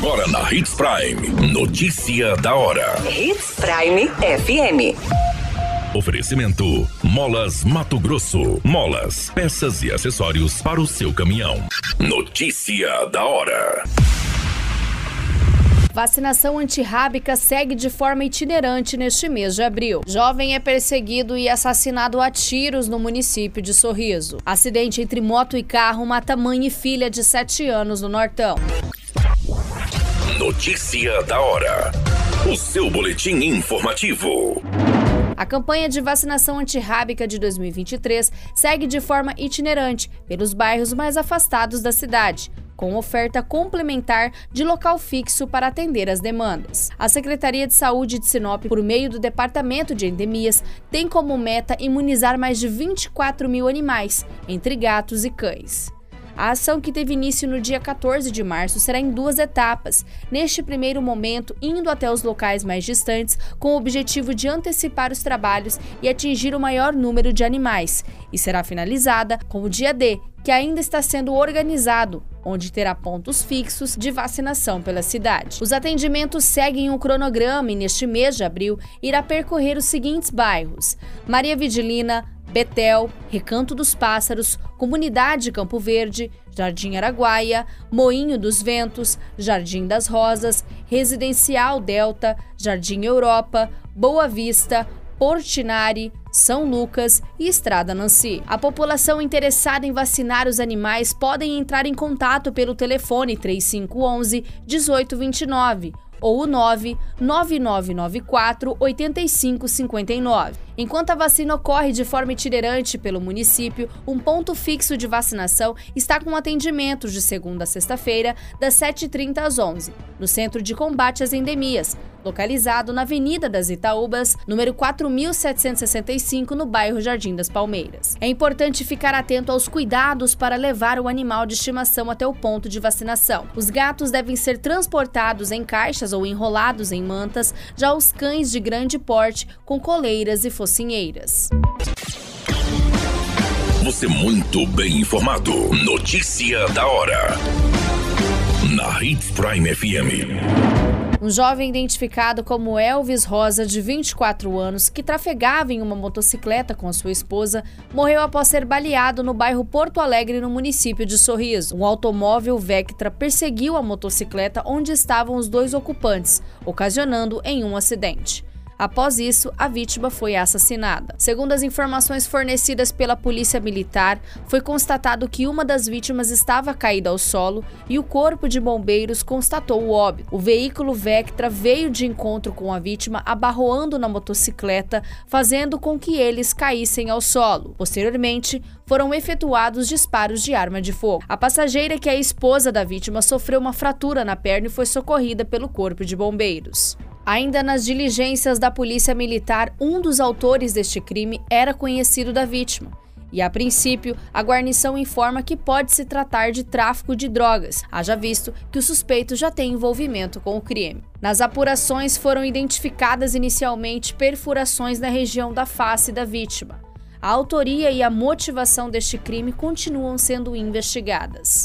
Agora na Hits Prime. Notícia da hora. Hits Prime FM. Oferecimento: Molas Mato Grosso. Molas, peças e acessórios para o seu caminhão. Notícia da hora. Vacinação antirrábica segue de forma itinerante neste mês de abril. Jovem é perseguido e assassinado a tiros no município de Sorriso. Acidente entre moto e carro mata mãe e filha de 7 anos no Nortão. Notícia da hora. O seu boletim informativo. A campanha de vacinação antirrábica de 2023 segue de forma itinerante pelos bairros mais afastados da cidade com oferta complementar de local fixo para atender as demandas. A Secretaria de Saúde de Sinop, por meio do Departamento de Endemias, tem como meta imunizar mais de 24 mil animais, entre gatos e cães. A ação que teve início no dia 14 de março será em duas etapas. Neste primeiro momento, indo até os locais mais distantes, com o objetivo de antecipar os trabalhos e atingir o maior número de animais, e será finalizada com o dia D, que ainda está sendo organizado, onde terá pontos fixos de vacinação pela cidade. Os atendimentos seguem um cronograma e neste mês de abril irá percorrer os seguintes bairros: Maria Vidilina, Betel, Recanto dos Pássaros, Comunidade Campo Verde, Jardim Araguaia, Moinho dos Ventos, Jardim das Rosas, Residencial Delta, Jardim Europa, Boa Vista, Portinari, São Lucas e Estrada Nancy. A população interessada em vacinar os animais podem entrar em contato pelo telefone 3511 1829 ou o 99994 8559. Enquanto a vacina ocorre de forma itinerante pelo município, um ponto fixo de vacinação está com atendimentos de segunda a sexta-feira, das 7h30 às 11 no Centro de Combate às Endemias, localizado na Avenida das Itaúbas, número 4765, no bairro Jardim das Palmeiras. É importante ficar atento aos cuidados para levar o animal de estimação até o ponto de vacinação. Os gatos devem ser transportados em caixas ou enrolados em mantas, já os cães de grande porte com coleiras e focinheiras. Você muito bem informado. Notícia da hora. Na Hits Prime FM. Um jovem identificado como Elvis Rosa, de 24 anos, que trafegava em uma motocicleta com sua esposa, morreu após ser baleado no bairro Porto Alegre, no município de Sorriso. Um automóvel Vectra perseguiu a motocicleta onde estavam os dois ocupantes, ocasionando em um acidente. Após isso, a vítima foi assassinada. Segundo as informações fornecidas pela Polícia Militar, foi constatado que uma das vítimas estava caída ao solo e o corpo de bombeiros constatou o óbito. O veículo Vectra veio de encontro com a vítima abarroando na motocicleta, fazendo com que eles caíssem ao solo. Posteriormente, foram efetuados disparos de arma de fogo. A passageira, que é a esposa da vítima, sofreu uma fratura na perna e foi socorrida pelo corpo de bombeiros. Ainda nas diligências da Polícia Militar, um dos autores deste crime era conhecido da vítima. E a princípio, a guarnição informa que pode se tratar de tráfico de drogas, haja visto que o suspeito já tem envolvimento com o crime. Nas apurações foram identificadas inicialmente perfurações na região da face da vítima. A autoria e a motivação deste crime continuam sendo investigadas.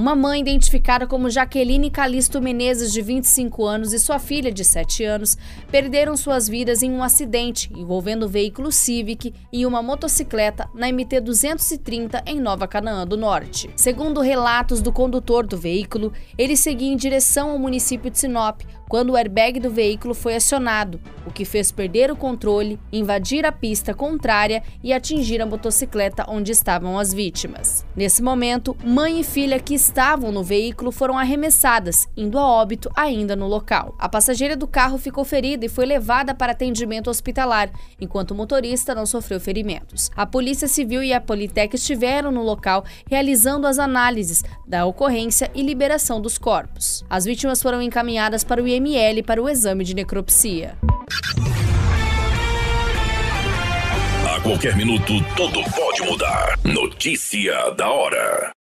Uma mãe identificada como Jaqueline Calisto Menezes, de 25 anos, e sua filha, de 7 anos, perderam suas vidas em um acidente envolvendo o veículo Civic e uma motocicleta na MT 230 em Nova Canaã do Norte. Segundo relatos do condutor do veículo, ele seguia em direção ao município de Sinop quando o airbag do veículo foi acionado, o que fez perder o controle, invadir a pista contrária e atingir a motocicleta onde estavam as vítimas. Nesse momento, mãe e filha que estavam no veículo foram arremessadas, indo a óbito ainda no local. A passageira do carro ficou ferida e foi levada para atendimento hospitalar, enquanto o motorista não sofreu ferimentos. A Polícia Civil e a Politec estiveram no local realizando as análises da ocorrência e liberação dos corpos. As vítimas foram encaminhadas para o IML para o exame de necropsia. A qualquer minuto, tudo pode mudar. Notícia da hora.